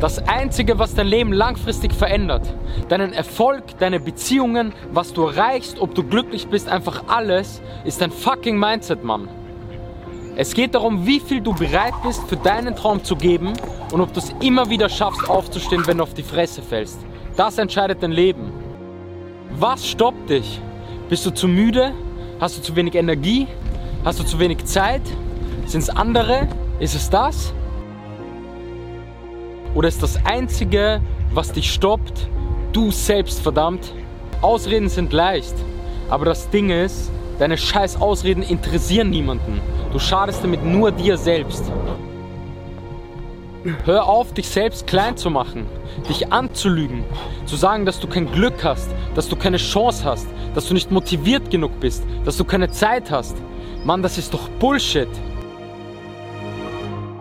Das Einzige, was dein Leben langfristig verändert, deinen Erfolg, deine Beziehungen, was du erreichst, ob du glücklich bist, einfach alles, ist dein fucking Mindset, Mann. Es geht darum, wie viel du bereit bist, für deinen Traum zu geben und ob du es immer wieder schaffst, aufzustehen, wenn du auf die Fresse fällst. Das entscheidet dein Leben. Was stoppt dich? Bist du zu müde? Hast du zu wenig Energie? Hast du zu wenig Zeit? Sind es andere? Ist es das? Oder ist das Einzige, was dich stoppt, du selbst, verdammt? Ausreden sind leicht, aber das Ding ist, deine scheiß Ausreden interessieren niemanden. Du schadest damit nur dir selbst. Hör auf, dich selbst klein zu machen, dich anzulügen, zu sagen, dass du kein Glück hast, dass du keine Chance hast, dass du nicht motiviert genug bist, dass du keine Zeit hast. Mann, das ist doch Bullshit.